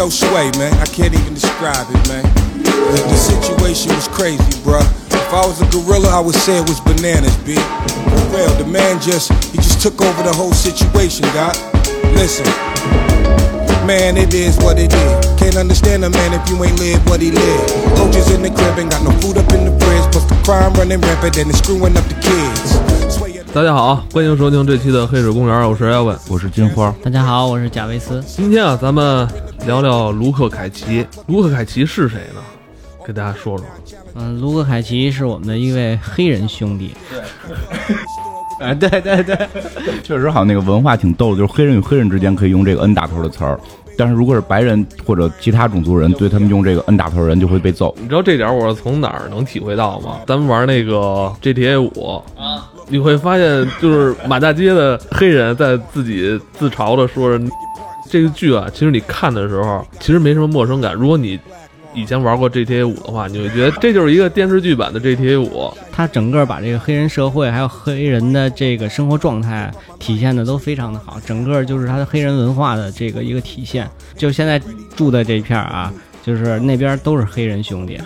Yo, Sway, man, I can't even describe it, man. The, the situation was crazy, bruh. If I was a gorilla, I would say it was bananas, B. For real, the man just, he just took over the whole situation, God. Listen, man, it is what it is. Can't understand a man if you ain't live what he lived. Coaches in the crib ain't got no food up in the fridge, plus the crime running rampant and it's screwing up the kids. Sway it- 大家好，欢迎收听这期的《黑水公园》，我是艾文。我是金花，大家好，我是贾维斯。今天啊，咱们 聊聊卢克凯奇。卢克凯奇是谁呢？给大家说说。嗯，卢克凯奇是我们的一位黑人兄弟。哎，对对对，确实好像那个文化挺逗的，就是黑人与黑人之间可以用这个 N 打头的词儿，但是如果是白人或者其他种族人，对他们用这个 N 打头的人就会被揍。你知道这点我是从哪儿能体会到吗？咱们玩那个 GTA 五啊，你会发现就是满大街的黑人在自己自嘲的说着这个剧啊，其实你看的时候其实没什么陌生感。如果你以前玩过 GTA 五的话，你会觉得这就是一个电视剧版的 GTA 五。它整个把这个黑人社会还有黑人的这个生活状态体现的都非常的好，整个就是它的黑人文化的这个一个体现。就现在住的这一片儿啊，就是那边都是黑人兄弟，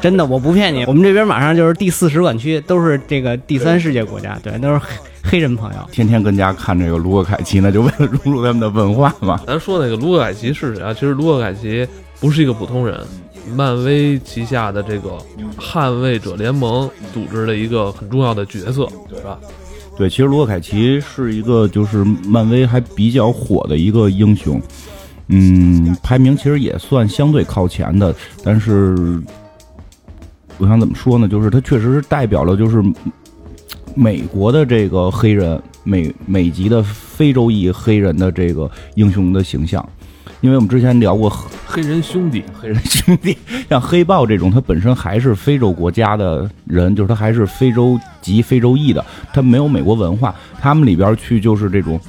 真的我不骗你，我们这边马上就是第四使馆区，都是这个第三世界国家，对，都是黑黑人朋友。天天跟家看这个卢克凯奇呢，就为了融入他们的文化嘛。咱说那个卢克凯奇是谁啊？其实卢克凯奇不是一个普通人，漫威旗下的这个捍卫者联盟组织的一个很重要的角色，对吧？对，其实卢克凯奇是一个就是漫威还比较火的一个英雄，嗯，排名其实也算相对靠前的，但是我想怎么说呢？就是他确实是代表了就是美国的这个黑人美美籍的非洲裔黑人的这个英雄的形象。因为我们之前聊过黑人兄弟，黑人兄弟，像黑豹这种，他本身还是非洲国家的人，就是他还是非洲籍、非洲裔的，他没有美国文化，他们里边去就是这种，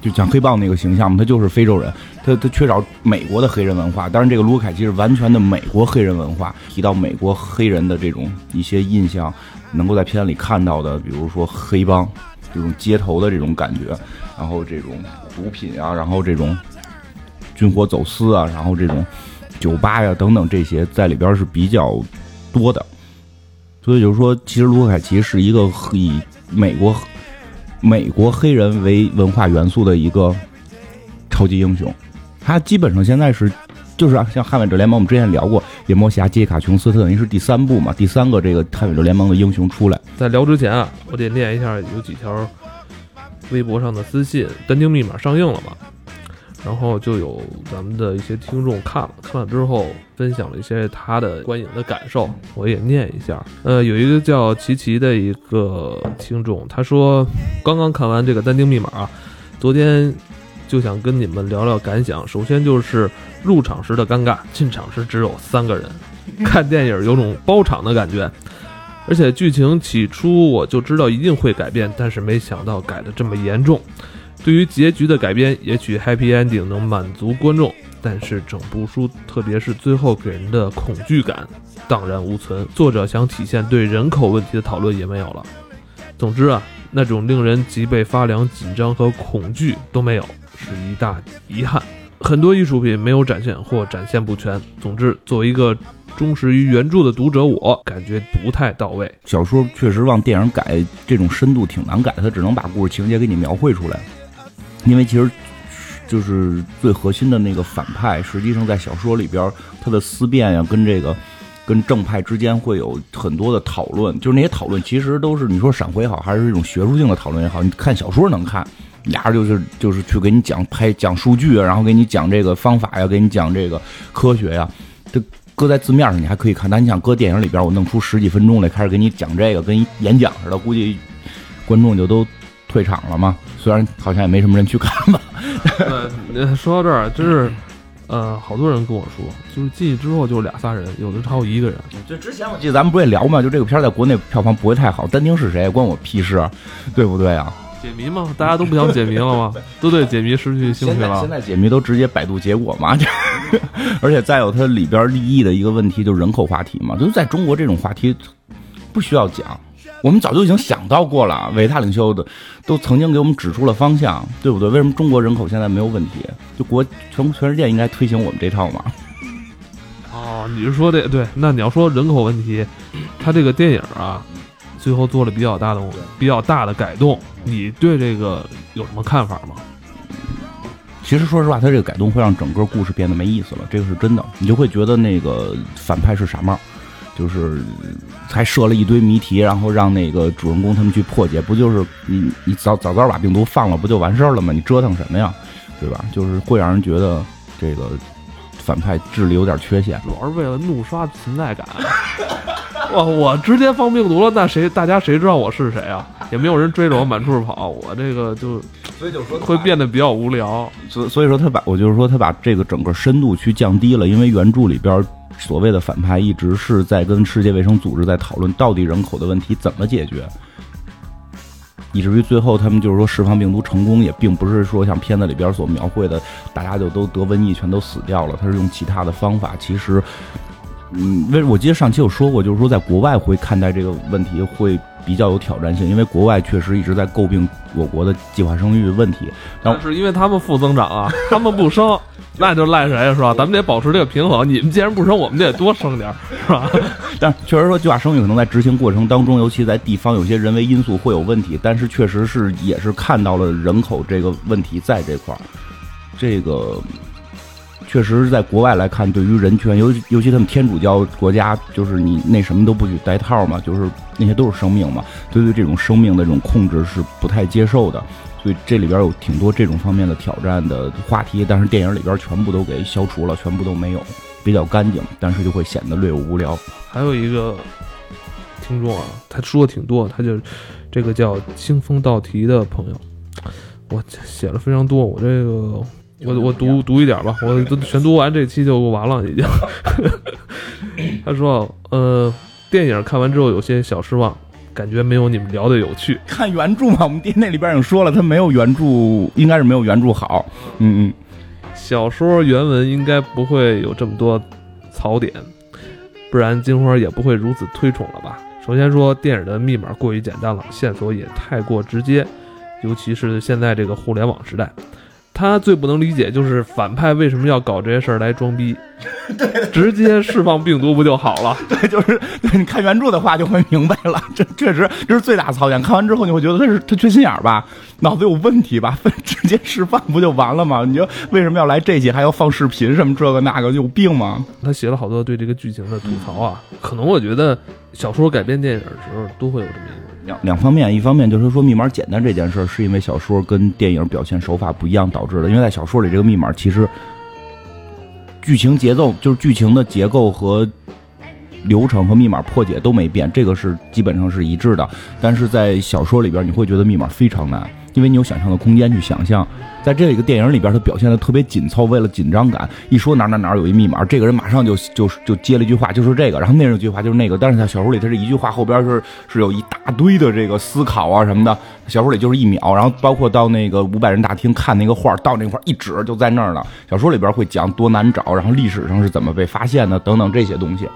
就像黑豹那个形象嘛，他就是非洲人，他他缺少美国的黑人文化。当然，这个卢凯奇是完全的美国黑人文化，提到美国黑人的这种一些印象，能够在片子里看到的，比如说黑帮这种街头的这种感觉，然后这种毒品啊，然后这种。军火走私啊，然后这种酒吧呀等等这些在里边是比较多的，所以就是说，其实卢凯奇是一个以美国美国黑人为文化元素的一个超级英雄。他基本上现在是就是啊像捍卫者联盟，我们之前聊过夜魔侠杰西卡琼斯，他等于是第三部嘛，第三个这个捍卫者联盟的英雄出来。在聊之前啊，我得念一下有几条微博上的私信，《单丁密码》上映了嘛？然后就有咱们的一些听众看了，看了之后分享了一些他的观影的感受，我也念一下。呃，有一个叫琪琪的一个听众，他说刚刚看完这个《单丁密码》啊，昨天就想跟你们聊聊感想。首先就是入场时的尴尬，进场时只有三个人，看电影有种包场的感觉。而且剧情起初我就知道一定会改变，但是没想到改的这么严重。对于结局的改编，也许 happy ending 能满足观众，但是整部书，特别是最后给人的恐惧感，荡然无存。作者想体现对人口问题的讨论也没有了。总之啊，那种令人脊背发凉、紧张和恐惧都没有，是一大遗憾。很多艺术品没有展现或展现不全。总之，作为一个忠实于原著的读者，我感觉不太到位。小说确实往电影改，这种深度挺难改，他只能把故事情节给你描绘出来。因为其实，就是最核心的那个反派，实际上在小说里边，他的思辨呀，跟这个跟正派之间会有很多的讨论。就是那些讨论，其实都是你说闪回好，还是一种学术性的讨论也好，你看小说能看，俩人就是就是去给你讲拍讲数据，然后给你讲这个方法呀，给你讲这个科学呀。这搁在字面上你还可以看，但你想搁电影里边，我弄出十几分钟来开始给你讲这个，跟演讲似的，估计观众就都。退场了嘛？虽然好像也没什么人去看吧。对，说到这儿，真是，呃，好多人跟我说，就是进去之后就俩仨人，有的超一个人。就之前我记得咱们不也聊嘛，就这个片在国内票房不会太好，丹丁是谁关我屁事，对不对啊？解谜吗？大家都不想解谜了吗？都对解谜失去兴趣了。现在解谜都直接百度结果嘛，而且再有它里边利益的一个问题，就是人口话题嘛，就是在中国这种话题不需要讲。我们早就已经想到过了，伟大领袖的都曾经给我们指出了方向，对不对？为什么中国人口现在没有问题？就国全全世界应该推行我们这套嘛？哦，你是说这对？那你要说人口问题，他这个电影啊，最后做了比较大的、比较大的改动，你对这个有什么看法吗？其实说实话，他这个改动会让整个故事变得没意思了，这个是真的。你就会觉得那个反派是傻帽，就是还设了一堆谜题，然后让那个主人公他们去破解，不就是你你早早早把病毒放了，不就完事儿了吗？你折腾什么呀，对吧？就是会让人觉得这个反派智力有点缺陷。主要是为了怒刷存在感。哇，我直接放病毒了，那谁大家谁知道我是谁啊？也没有人追着我满处跑，我这个就所以就说会变得比较无聊。所所以说他把我就是说他把这个整个深度去降低了，因为原著里边所谓的反派一直是在跟世界卫生组织在讨论到底人口的问题怎么解决，以至于最后他们就是说释放病毒成功，也并不是说像片子里边所描绘的，大家就都得瘟疫全都死掉了，他是用其他的方法，其实。嗯，为我记得上期有说过，就是说在国外会看待这个问题会比较有挑战性，因为国外确实一直在诟病我国的计划生育问题。但是因为他们负增长啊，他们不生，那就赖谁呀，是吧？咱们得保持这个平衡。你们既然不生，我们就得多生点，是吧？但确实说计划生育可能在执行过程当中，尤其在地方有些人为因素会有问题，但是确实是也是看到了人口这个问题在这块儿，这个。确实，在国外来看，对于人权，尤尤其他们天主教国家，就是你那什么都不许带套嘛，就是那些都是生命嘛，对于这种生命的这种控制是不太接受的，所以这里边有挺多这种方面的挑战的话题，但是电影里边全部都给消除了，全部都没有，比较干净，但是就会显得略有无聊。还有一个听众啊，他说的挺多，他就这个叫清风道题的朋友，我写了非常多，我这个。我我读读一点吧，我都全读完这期就完了已经。他说，呃，电影看完之后有些小失望，感觉没有你们聊的有趣。看原著嘛，我们店那里边已经说了，他没有原著，应该是没有原著好。嗯嗯，小说原文应该不会有这么多槽点，不然金花也不会如此推崇了吧？首先说电影的密码过于简单了，线索也太过直接，尤其是现在这个互联网时代。他最不能理解就是反派为什么要搞这些事儿来装逼，对，直接释放病毒不就好了？对，就是 对，你看原著的话就会明白了。这确实这是最大槽点。看完之后你会觉得他是他缺心眼儿吧，脑子有问题吧？直接释放不就完了吗？你就为什么要来这集，还要放视频什么这个那个，有病吗？他写了好多对这个剧情的吐槽啊。可能我觉得小说改编电影的时候都会有这么一个。两两方面，一方面就是说密码简单这件事儿，是因为小说跟电影表现手法不一样导致的。因为在小说里，这个密码其实剧情节奏就是剧情的结构和流程和密码破解都没变，这个是基本上是一致的。但是在小说里边，你会觉得密码非常难。因为你有想象的空间去想象，在这个电影里边，他表现的特别紧凑，为了紧张感，一说哪哪哪有一密码，这个人马上就就就接了一句话，就是这个，然后那一句话就是那个，但是在小说里，他这一句话后边是是有一大堆的这个思考啊什么的，小说里就是一秒，然后包括到那个五百人大厅看那个画，到那块一指就在那儿了，小说里边会讲多难找，然后历史上是怎么被发现的等等这些东西。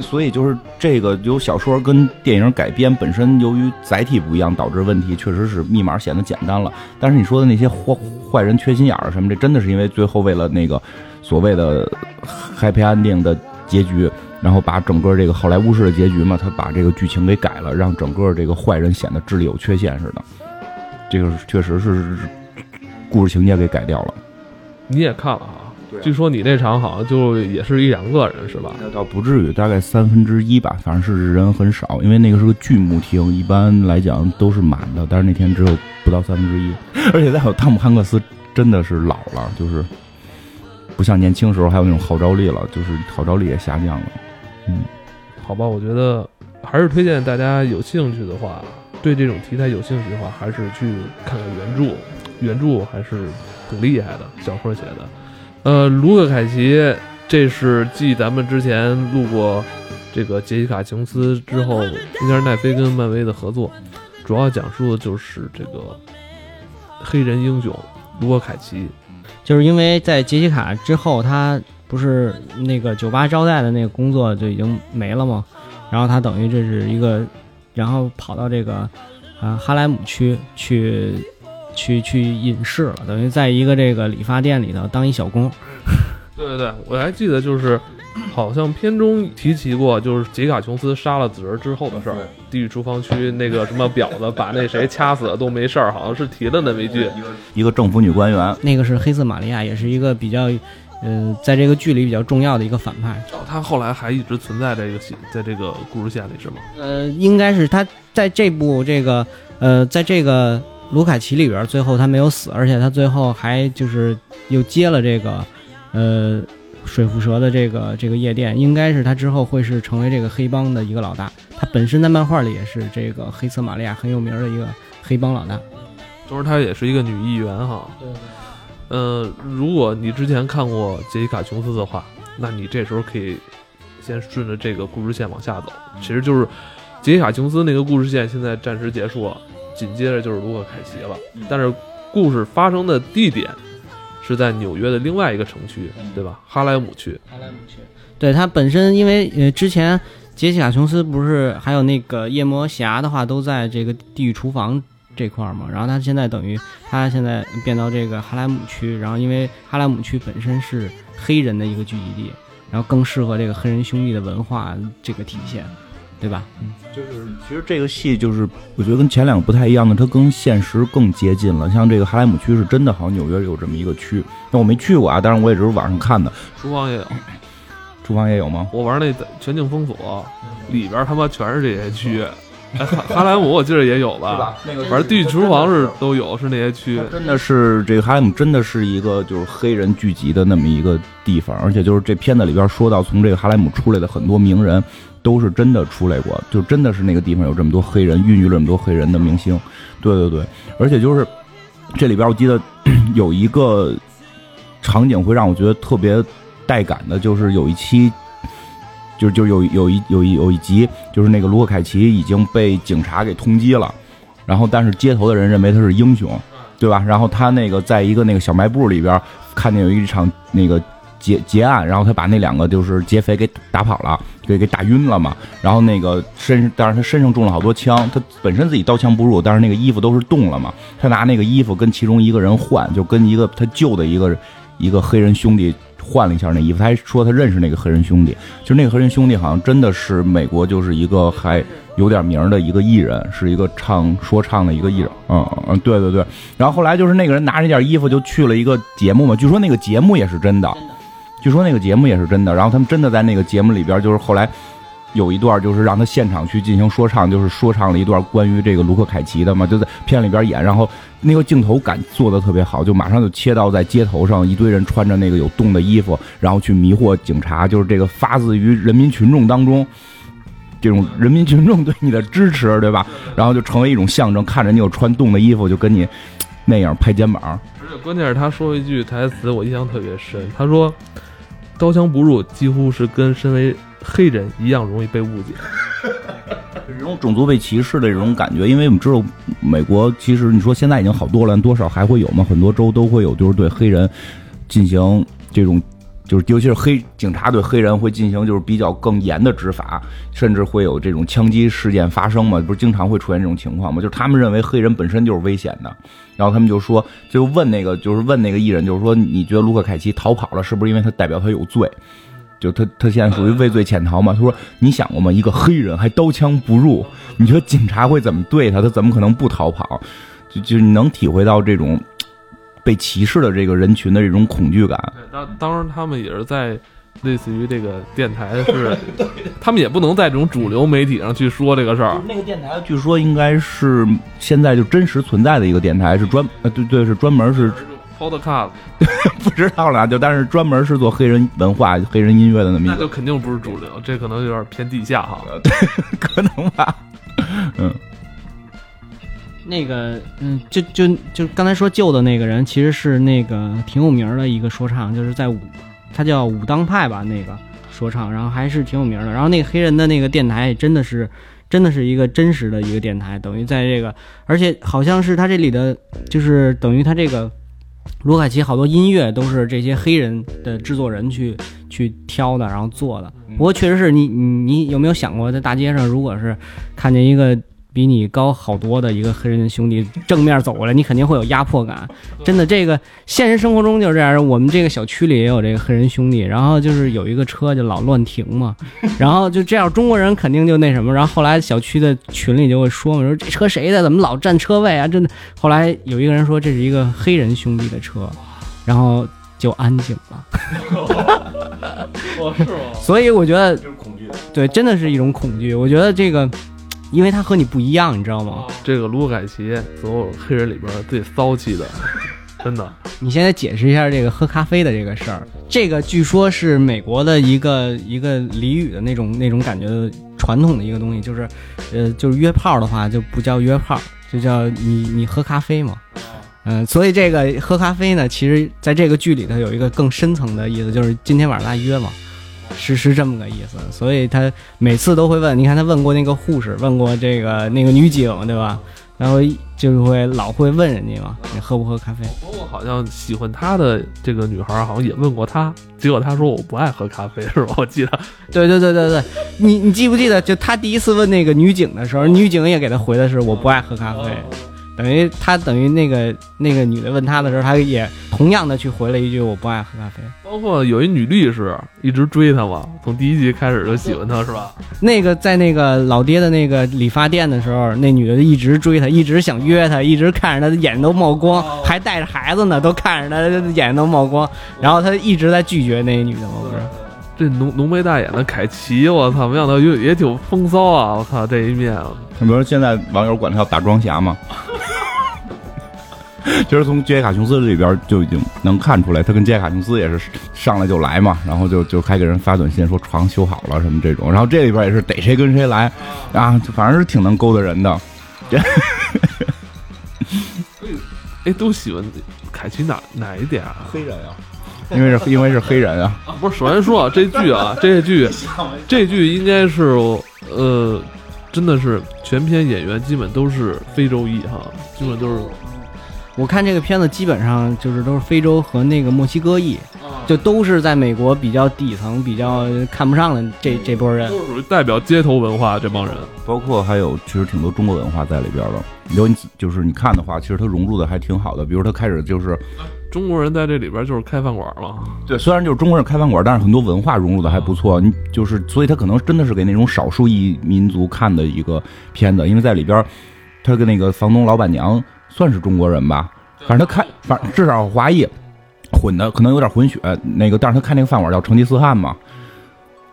所以就是这个有小说跟电影改编本身由于载体不一样导致问题，确实是密码显得简单了。但是你说的那些坏坏人缺心眼儿什么，这真的是因为最后为了那个所谓的 happy ending 的结局，然后把整个这个好莱坞式的结局嘛，他把这个剧情给改了，让整个这个坏人显得智力有缺陷似的。这个确实是故事情节给改掉了。你也看了啊。据说你那场好像就也是一两个人是吧？那倒不至于，大概三分之一吧，反正是人很少，因为那个是个剧目厅，一般来讲都是满的，但是那天只有不到三分之一。而且再有汤姆汉克斯真的是老了，就是不像年轻时候还有那种号召力了，就是号召力也下降了。嗯，好吧，我觉得还是推荐大家有兴趣的话，对这种题材有兴趣的话，还是去看看原著，原著还是挺厉害的，小说写的。呃，卢克·凯奇，这是继咱们之前录过这个杰西卡·琼斯之后，应该是奈飞跟漫威的合作，主要讲述的就是这个黑人英雄卢克·凯奇。就是因为在杰西卡之后，他不是那个酒吧招待的那个工作就已经没了吗？然后他等于这是一个然后跑到这个啊哈莱姆区去去去隐士了，等于在一个这个理发店里头当一小工。对对对，我还记得就是，好像片中提起过，就是杰卡琼斯杀了子儿之后的事儿。地狱厨房区那个什么婊子把那谁掐死了都没事儿，好像是提了那么一句。一个政府女官员，那个是黑色玛利亚，也是一个比较，呃，在这个剧里比较重要的一个反派。他后来还一直存在这个戏，在这个故事线里是吗？呃，应该是他在这部这个呃，在这个卢卡奇里边，最后他没有死，而且他最后还就是又接了这个呃水蝮蛇的这个这个夜店，应该是他之后会是成为这个黑帮的一个老大。他本身在漫画里也是这个黑色玛利亚很有名的一个黑帮老大。同时，她也是一个女议员哈。对。呃，如果你之前看过杰西卡琼斯的话，那你这时候可以先顺着这个故事线往下走。其实就是杰西卡琼斯那个故事线现在暂时结束了，紧接着就是卢克凯奇了。但是故事发生的地点是在纽约的另外一个城区，对吧？哈莱姆区。哈莱姆区。对他本身，因为呃之前杰西卡琼斯不是还有那个夜魔侠的话，都在这个地狱厨房。这块儿嘛，然后他现在等于他现在变到这个哈莱姆区，然后因为哈莱姆区本身是黑人的一个聚集地，然后更适合这个黑人兄弟的文化这个体现，对吧？嗯，就是其实这个戏就是我觉得跟前两个不太一样的，它跟现实更接近了。像这个哈莱姆区是真的，好像纽约有这么一个区，那我没去过啊，但是我也只是网上看的。厨房也有，厨房也有吗？我玩那全境封锁里边他妈全是这些区。哎，哈哈莱姆我记得也有吧，那个反正地狱厨房是都有，是那些区。真的是这个哈莱姆真的是一个就是黑人聚集的那么一个地方，而且就是这片子里边说到从这个哈莱姆出来的很多名人，都是真的出来过，就真的是那个地方有这么多黑人，孕育了这么多黑人的明星。对对对，而且就是这里边我记得 有一个场景会让我觉得特别带感的，就是有一期。就就有有一有一有一集，就是那个卢克凯奇已经被警察给通缉了，然后但是街头的人认为他是英雄，对吧？然后他那个在一个那个小卖部里边看见有一场那个劫劫案，然后他把那两个就是劫匪给打跑了，给给打晕了嘛。然后那个身，但是他身上中了好多枪，他本身自己刀枪不入，但是那个衣服都是冻了嘛。他拿那个衣服跟其中一个人换，就跟一个他救的一个一个黑人兄弟。换了一下那衣服，他还说他认识那个黑人兄弟，就那个黑人兄弟好像真的是美国就是一个还有点名的一个艺人，是一个唱说唱的一个艺人。嗯嗯，对对对。然后后来就是那个人拿着那件衣服就去了一个节目嘛，据说那个节目也是真的，据说那个节目也是真的。然后他们真的在那个节目里边，就是后来有一段就是让他现场去进行说唱，就是说唱了一段关于这个卢克凯奇的嘛，就在片里边演，然后。那个镜头感做的特别好，就马上就切到在街头上，一堆人穿着那个有洞的衣服，然后去迷惑警察，就是这个发自于人民群众当中，这种人民群众对你的支持，对吧？然后就成为一种象征，看着你有穿洞的衣服，就跟你那样拍肩膀。而且关键是他说一句台词，我印象特别深，他说：“刀枪不入，几乎是跟身为黑人一样容易被误解。”这种种族被歧视的这种感觉，因为我们知道美国其实你说现在已经好多了，多少还会有吗？很多州都会有，就是对黑人进行这种，就是尤其是黑警察对黑人会进行就是比较更严的执法，甚至会有这种枪击事件发生嘛？不是经常会出现这种情况吗？就是他们认为黑人本身就是危险的，然后他们就说，就问那个就是问那个艺人，就是说你觉得卢克凯奇逃跑了，是不是因为他代表他有罪？就他，他现在属于畏罪潜逃嘛？他说：“你想过吗？一个黑人还刀枪不入，你觉得警察会怎么对他？他怎么可能不逃跑？就就你能体会到这种被歧视的这个人群的这种恐惧感。当当然，他们也是在类似于这个电台是，他们也不能在这种主流媒体上去说这个事儿。那个电台据说应该是现在就真实存在的一个电台，是专呃对对是专门是。” Podcast 不知道了，就但是专门是做黑人文化、黑人音乐的那么一个，那就肯定不是主流，这可能有点偏地下哈，可能吧，嗯，那个，嗯，就就就刚才说救的那个人，其实是那个挺有名的一个说唱，就是在武，他叫武当派吧，那个说唱，然后还是挺有名的，然后那个黑人的那个电台真的是，真的是一个真实的一个电台，等于在这个，而且好像是他这里的，就是等于他这个。卢卡奇好多音乐都是这些黑人的制作人去去挑的，然后做的，不过确实是你你你有没有想过，在大街上，如果是看见一个比你高好多的一个黑人兄弟正面走过来，你肯定会有压迫感。真的，这个现实生活中就是这样。我们这个小区里也有这个黑人兄弟，然后就是有一个车就老乱停嘛，然后就这样，中国人肯定就那什么。然后后来小区的群里就会说嘛，说这车谁的？怎么老占车位啊？真的。后来有一个人说这是一个黑人兄弟的车，然后就安静了。哦，是吗？所以我觉得就是恐惧。对，真的是一种恐惧。我觉得这个，因为他和你不一样，你知道吗？这个卢凯奇，所有黑人里边最骚气的，真的。你现在解释一下这个喝咖啡的这个事儿。这个据说是美国的一个一个俚语的那种那种感觉的传统的一个东西，就是，呃，就是约炮的话就不叫约炮，就叫你你喝咖啡嘛。嗯，所以这个喝咖啡呢，其实在这个剧里头有一个更深层的意思，就是今天晚上咱约嘛。是是这么个意思，所以他每次都会问，你看他问过那个护士，问过这个那个女警，对吧？然后就会老会问人家嘛，你喝不喝咖啡？包括好像喜欢他的这个女孩，好像也问过他，结果他说我不爱喝咖啡，是吧？我记得，对对对对对，你你记不记得？就他第一次问那个女警的时候，女警也给他回的是我不爱喝咖啡。等于他等于那个那个女的问他的时候，他也同样的去回了一句我不爱喝咖啡。包括有一女律师一直追他嘛，从第一集开始就喜欢他，是吧？那个在那个老爹的那个理发店的时候，那女的一直追他，一直想约他，一直看着他的眼都冒光，还带着孩子呢，都看着他眼都冒光，然后他一直在拒绝那女的嘛，不是？这浓浓眉大眼的凯奇，我操，没想到也也挺风骚啊！我操，这一面，比如现在网友管他叫打桩侠嘛。其实从杰西卡琼斯这里边就已经能看出来，他跟杰西卡琼斯也是上来就来嘛，然后就就还给人发短信说床修好了什么这种，然后这里边也是逮谁跟谁来啊，反正是挺能勾搭人的。哎，都喜欢凯奇哪哪一点啊？黑人啊，因为是因为是黑人啊。不是，首先说啊，这剧啊，这剧 这剧应该是呃，真的是全篇演员基本都是非洲裔哈，基本都是。我看这个片子基本上就是都是非洲和那个墨西哥裔，就都是在美国比较底层、比较看不上的这这波人，都属于代表街头文化这帮人。包括还有其实挺多中国文化在里边的。有你就是你看的话，其实它融入的还挺好的。比如他开始就是中国人在这里边就是开饭馆了。对，虽然就是中国人开饭馆，但是很多文化融入的还不错。你就是所以他可能真的是给那种少数裔民族看的一个片子，因为在里边他跟那个房东老板娘。算是中国人吧，反正他看，反正至少华裔混的，可能有点混血。那个，但是他开那个饭馆叫成吉思汗嘛，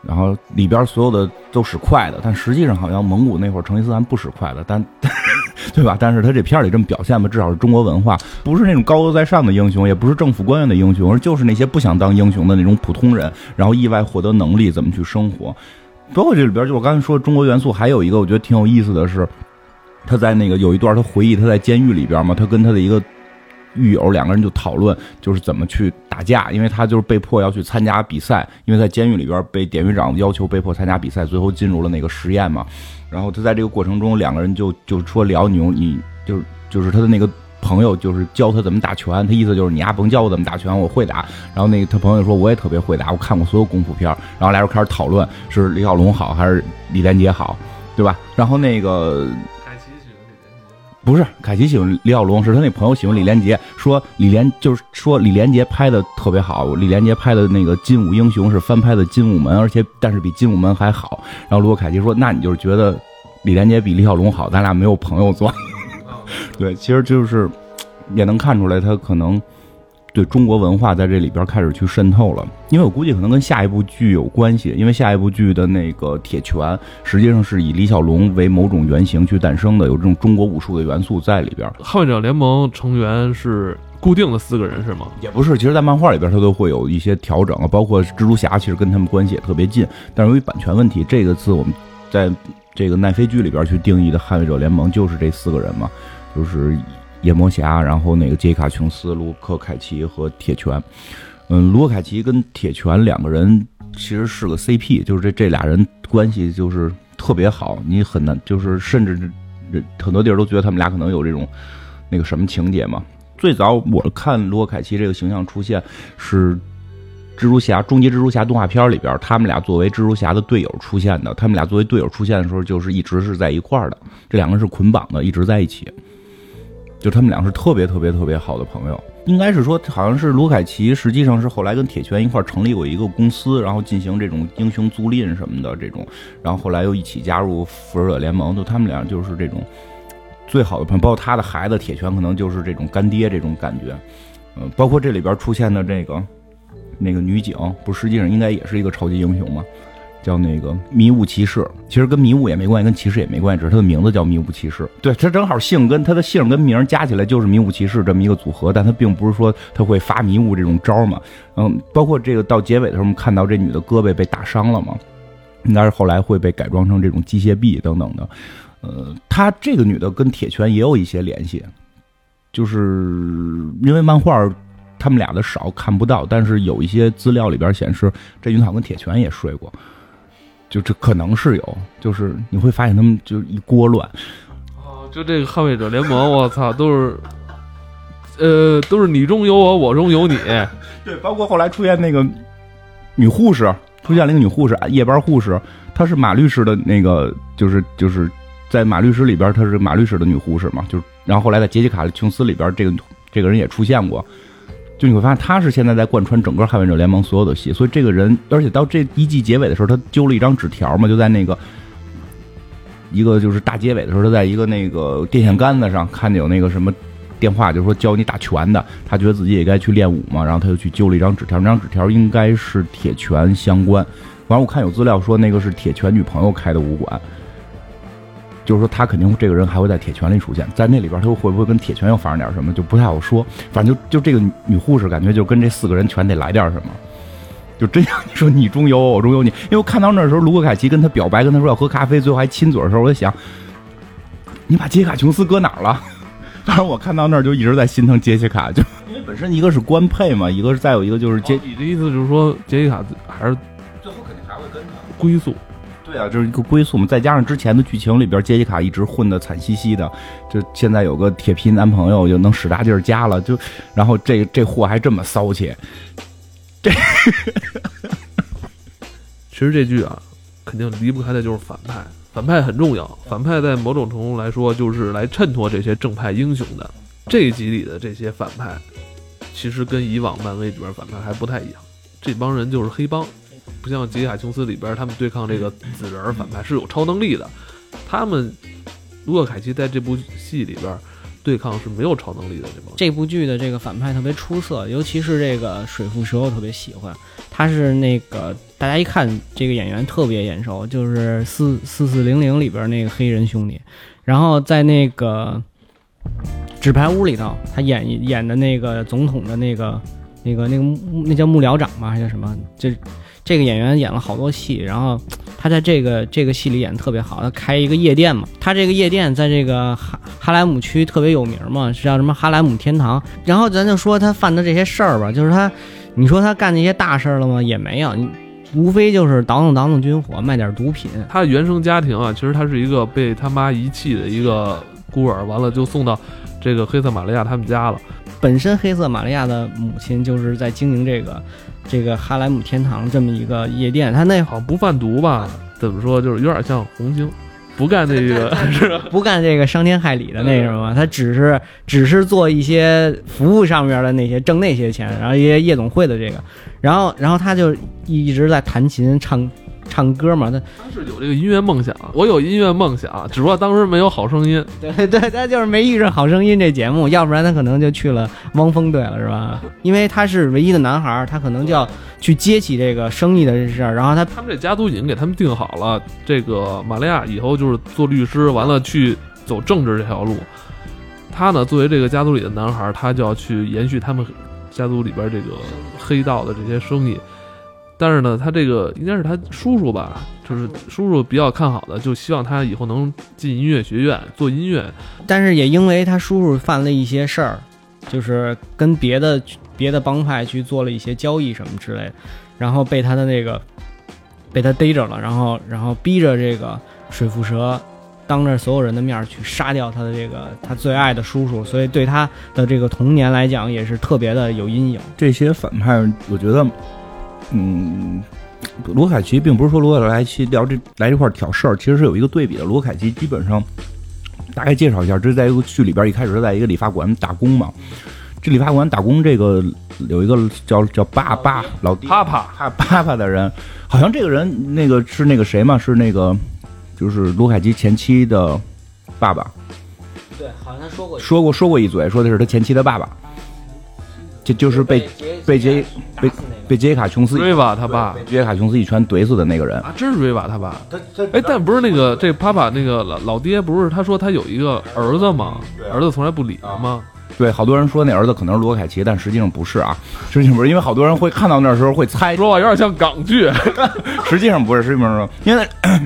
然后里边所有的都使筷子，但实际上好像蒙古那会儿成吉思汗不使筷子，但 对吧？但是他这片里这么表现吧，至少是中国文化，不是那种高高在上的英雄，也不是政府官员的英雄，而就是那些不想当英雄的那种普通人，然后意外获得能力，怎么去生活。包括这里边，就我刚才说中国元素，还有一个我觉得挺有意思的是。他在那个有一段，他回忆他在监狱里边嘛，他跟他的一个狱友两个人就讨论，就是怎么去打架，因为他就是被迫要去参加比赛，因为在监狱里边被典狱长要求被迫参加比赛，最后进入了那个实验嘛。然后他在这个过程中，两个人就就说聊你你就是就是他的那个朋友就是教他怎么打拳，他意思就是你丫甭教我怎么打拳，我会打。然后那个他朋友说我也特别会打，我看过所有功夫片。然后俩人开始讨论是李小龙好还是李连杰好，对吧？然后那个。不是凯奇喜欢李小龙，是他那朋友喜欢李连杰，说李连就是说李连杰拍的特别好，李连杰拍的那个《精武英雄》是翻拍的《精武门》，而且但是比《精武门》还好。然后罗凯奇说：“那你就是觉得李连杰比李小龙好，咱俩没有朋友做。”对，其实就是也能看出来他可能。对中国文化在这里边开始去渗透了，因为我估计可能跟下一部剧有关系，因为下一部剧的那个铁拳实际上是以李小龙为某种原型去诞生的，有这种中国武术的元素在里边。捍卫者联盟成员是固定的四个人是吗？也不是，其实，在漫画里边它都会有一些调整啊，包括蜘蛛侠其实跟他们关系也特别近，但是由于版权问题，这个字我们在这个奈飞剧里边去定义的捍卫者联盟就是这四个人嘛，就是。夜魔侠，然后那个杰卡琼斯、卢克凯奇和铁拳，嗯，卢克凯奇跟铁拳两个人其实是个 CP，就是这这俩人关系就是特别好，你很难就是甚至很多地儿都觉得他们俩可能有这种那个什么情节嘛。最早我看卢凯奇这个形象出现是蜘蛛侠终极蜘蛛侠动画片里边，他们俩作为蜘蛛侠的队友出现的。他们俩作为队友出现的时候，就是一直是在一块儿的，这两个人是捆绑的，一直在一起。就他们俩是特别特别特别好的朋友。应该是说，好像是卢凯奇，实际上是后来跟铁拳一块儿成立过一个公司，然后进行这种英雄租赁什么的这种，然后后来又一起加入复仇者联盟。就他们俩就是这种最好的朋友，包括他的孩子铁拳，可能就是这种干爹这种感觉。嗯，包括这里边出现的这个。那个女警不，实际上应该也是一个超级英雄嘛，叫那个迷雾骑士。其实跟迷雾也没关系，跟骑士也没关系，只是他的名字叫迷雾骑士。对他正好姓跟他的姓跟名加起来就是迷雾骑士这么一个组合，但他并不是说他会发迷雾这种招嘛。嗯，包括这个到结尾的时候，我们看到这女的胳膊被打伤了嘛，应该是后来会被改装成这种机械臂等等的。呃，她这个女的跟铁拳也有一些联系，就是因为漫画。他们俩的少看不到，但是有一些资料里边显示，这云草跟铁拳也睡过，就这可能是有，就是你会发现他们就一锅乱。哦，就这个捍卫者联盟，我操，都是，呃，都是你中有我，我中有你。对，包括后来出现那个女护士，出现了一个女护士，夜班护士，她是马律师的那个，就是就是在马律师里边，她是马律师的女护士嘛，就是然后后来在杰西卡琼斯里边，这个这个人也出现过。就你会发现，他是现在在贯穿整个捍卫者联盟所有的戏，所以这个人，而且到这一季结尾的时候，他揪了一张纸条嘛，就在那个一个就是大结尾的时候，他在一个那个电线杆子上看见有那个什么电话，就是说教你打拳的，他觉得自己也该去练武嘛，然后他就去揪了一张纸条，那张纸条应该是铁拳相关，完了我看有资料说那个是铁拳女朋友开的武馆。就是说，他肯定这个人还会在铁拳里出现，在那里边，他会不会跟铁拳又发生点什么，就不太好说。反正就就这个女护士，感觉就跟这四个人全得来点什么。就真像你说，你中有我，我中有你。因为我看到那时候，卢克凯奇跟他表白，跟他说要喝咖啡，最后还亲嘴的时候，我就想，你把杰西卡琼斯搁哪儿了？当然，我看到那儿就一直在心疼杰西卡，就因 为本身一个是官配嘛，一个是再有一个就是杰。你的意思就是说，杰西卡还是最后肯定还会跟他归宿。对啊，就是一个归宿嘛，再加上之前的剧情里边，杰西卡一直混的惨兮兮的，就现在有个铁皮男朋友，就能使大劲儿加了，就然后这这货还这么骚气，这 其实这剧啊，肯定离不开的就是反派，反派很重要，反派在某种程度来说就是来衬托这些正派英雄的。这一集里的这些反派，其实跟以往漫威里边反派还不太一样，这帮人就是黑帮。不像杰西卡琼斯里边，他们对抗这个紫人反派是有超能力的。他们卢克凯奇在这部戏里边对抗是没有超能力的。这帮这部剧的这个反派特别出色，尤其是这个水蝮蛇，我特别喜欢。他是那个大家一看这个演员特别眼熟，就是四四四零零里边那个黑人兄弟。然后在那个纸牌屋里头，他演演的那个总统的那个那个那个那叫幕僚长吗？还叫什么？就。这个演员演了好多戏，然后他在这个这个戏里演的特别好。他开一个夜店嘛，他这个夜店在这个哈哈莱姆区特别有名嘛，是叫什么哈莱姆天堂。然后咱就说他犯的这些事儿吧，就是他，你说他干那些大事儿了吗？也没有，无非就是倒腾倒腾军火，卖点毒品。他原生家庭啊，其实他是一个被他妈遗弃的一个孤儿，完了就送到这个黑色玛利亚他们家了。本身黑色玛利亚的母亲就是在经营这个。这个哈莱姆天堂这么一个夜店，他那好像不贩毒吧？怎么说，就是有点像红星，不干这个 是不干这个伤天害理的那什么，他只是只是做一些服务上面的那些挣那些钱，然后一些夜总会的这个，然后然后他就一直在弹琴唱。唱歌嘛，他他是有这个音乐梦想，我有音乐梦想，只不过当时没有好声音。对 对，他就是没遇上好声音这节目，要不然他可能就去了汪峰队了，是吧？因为他是唯一的男孩，他可能就要去接起这个生意的这事儿。然后他他们这家族已经给他们定好了，这个玛利亚以后就是做律师，完了去走政治这条路。他呢，作为这个家族里的男孩，他就要去延续他们家族里边这个黑道的这些生意。但是呢，他这个应该是他叔叔吧，就是叔叔比较看好的，就希望他以后能进音乐学院做音乐。但是也因为他叔叔犯了一些事儿，就是跟别的别的帮派去做了一些交易什么之类的，然后被他的那个被他逮着了，然后然后逼着这个水蝮蛇当着所有人的面去杀掉他的这个他最爱的叔叔，所以对他的这个童年来讲也是特别的有阴影。这些反派，我觉得。嗯，罗凯奇并不是说罗凯奇聊这来这块儿挑事儿，其实是有一个对比的。罗凯奇基本上大概介绍一下，这是在一个剧里边，一开始是在一个理发馆打工嘛。这理发馆打工，这个有一个叫叫爸爸老弟啪啪，怕爸爸的人，好像这个人那个是那个谁嘛，是那个就是罗凯奇前妻的爸爸，对，好像他说过说过说过一嘴，说的是他前妻的爸爸，就就是被被杰被被杰卡琼斯瑞瓦他爸被杰卡琼斯一拳怼死的那个人。啊，真是瑞瓦他爸。哎，但不是那个这他爸那个老老爹，不是他说他有一个儿子吗？儿子从来不理他吗？对，好多人说那儿子可能是罗凯奇，但实际上不是啊，实际上不是，因为好多人会看到那时候会猜，说话有点像港剧。实际上不是，实际上是因为它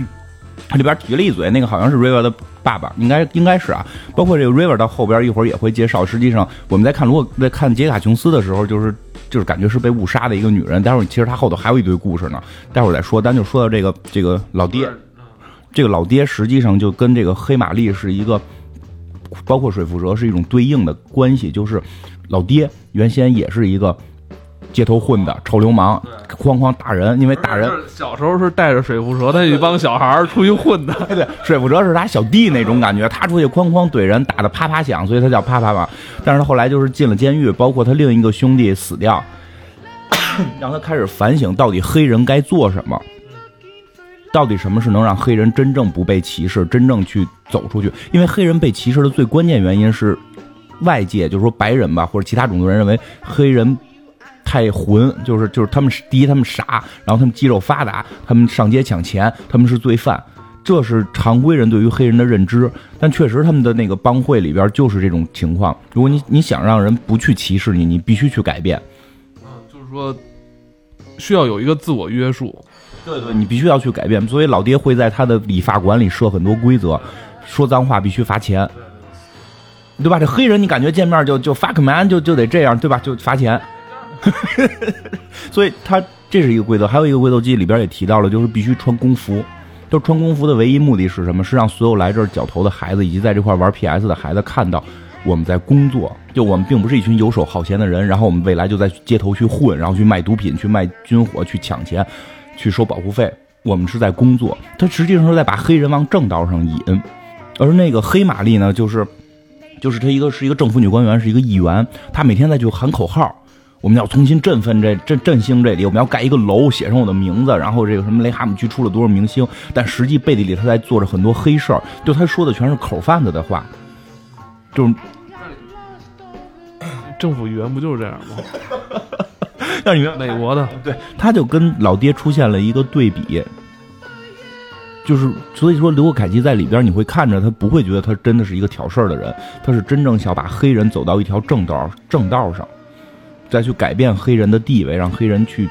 里边提了一嘴，那个好像是 River 的爸爸，应该应该是啊。包括这个 River 到后边一会儿也会介绍，实际上我们在看如果在看杰卡琼斯的时候，就是就是感觉是被误杀的一个女人。待会儿其实他后头还有一堆故事呢，待会儿再说。咱就说到这个这个老爹，这个老爹实际上就跟这个黑玛丽是一个，包括水蝮蛇是一种对应的关系，就是老爹原先也是一个街头混的臭流氓，哐哐打人，因为打人。小时候是带着水蝮蛇的一帮小孩儿出去混的。对 对，水蝮蛇是他小弟那种感觉，他出去哐哐怼人，打的啪啪响，所以他叫啪啪嘛。但是他后来就是进了监狱，包括他另一个兄弟死掉，让他开始反省到底黑人该做什么，到底什么是能让黑人真正不被歧视，真正去走出去？因为黑人被歧视的最关键原因是外界，就是说白人吧，或者其他种族人认为黑人。太混，就是就是他们第一他们傻，然后他们肌肉发达，他们上街抢钱，他们是罪犯，这是常规人对于黑人的认知。但确实他们的那个帮会里边就是这种情况。如果你你想让人不去歧视你，你必须去改变。嗯，就是说需要有一个自我约束。对对，你必须要去改变。所以老爹会在他的理发馆里设很多规则，说脏话必须罚钱，对吧？这黑人你感觉见面就就 fuck man 就就得这样，对吧？就罚钱。所以他这是一个规则，还有一个规则记里边也提到了，就是必须穿工服。就穿工服的唯一目的是什么？是让所有来这儿绞头的孩子以及在这块玩 PS 的孩子看到我们在工作，就我们并不是一群游手好闲的人，然后我们未来就在街头去混，然后去卖毒品、去卖军火、去抢钱、去收保护费。我们是在工作，他实际上是在把黑人往正道上引。而那个黑玛丽呢，就是就是他一个是一个政府女官员，是一个议员，她每天在就喊口号。我们要重新振奋这振振兴这里，我们要盖一个楼，写上我的名字，然后这个什么雷哈姆区出了多少明星，但实际背地里他在做着很多黑事儿，就他说的全是口贩子的话，就是政府语言不就是这样吗？让你美国的，对，他就跟老爹出现了一个对比，就是所以说刘克凯奇在里边你会看着他不会觉得他真的是一个挑事儿的人，他是真正想把黑人走到一条正道正道上。再去改变黑人的地位，让黑人去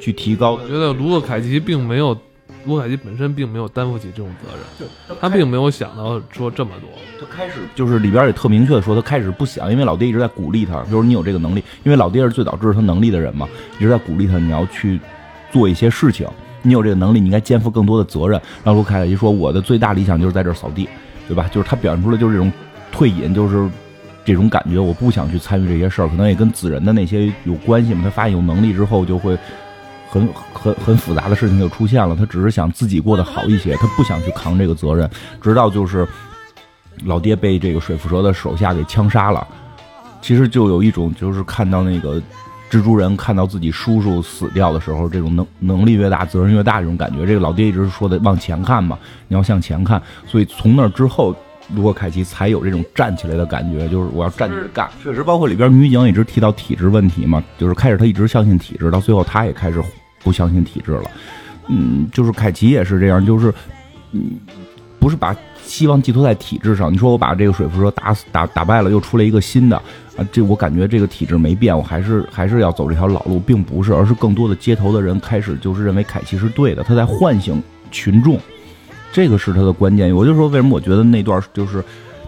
去提高。我觉得卢克凯奇并没有，卢凯奇本身并没有担负起这种责任，他并没有想到说这么多。他开始就是里边也特明确的说，他开始不想，因为老爹一直在鼓励他，就是你有这个能力，因为老爹是最早支持他能力的人嘛，一直在鼓励他，你要去做一些事情，你有这个能力，你应该肩负更多的责任。然后卢凯奇说，我的最大理想就是在这儿扫地，对吧？就是他表现出来就是这种退隐，就是。这种感觉，我不想去参与这些事儿，可能也跟子人的那些有关系嘛。他发现有能力之后，就会很很很复杂的事情就出现了。他只是想自己过得好一些，他不想去扛这个责任。直到就是老爹被这个水蝮蛇的手下给枪杀了，其实就有一种就是看到那个蜘蛛人看到自己叔叔死掉的时候，这种能能力越大，责任越大这种感觉。这个老爹一直说的往前看嘛，你要向前看。所以从那之后。卢克凯奇才有这种站起来的感觉，就是我要站起来干。确实，包括里边女警一直提到体制问题嘛，就是开始他一直相信体制，到最后他也开始不相信体制了。嗯，就是凯奇也是这样，就是嗯，不是把希望寄托在体制上。你说我把这个水蝮蛇打死打打败了，又出来一个新的啊，这我感觉这个体制没变，我还是还是要走这条老路，并不是，而是更多的街头的人开始就是认为凯奇是对的，他在唤醒群众。这个是他的关键，我就说为什么我觉得那段就是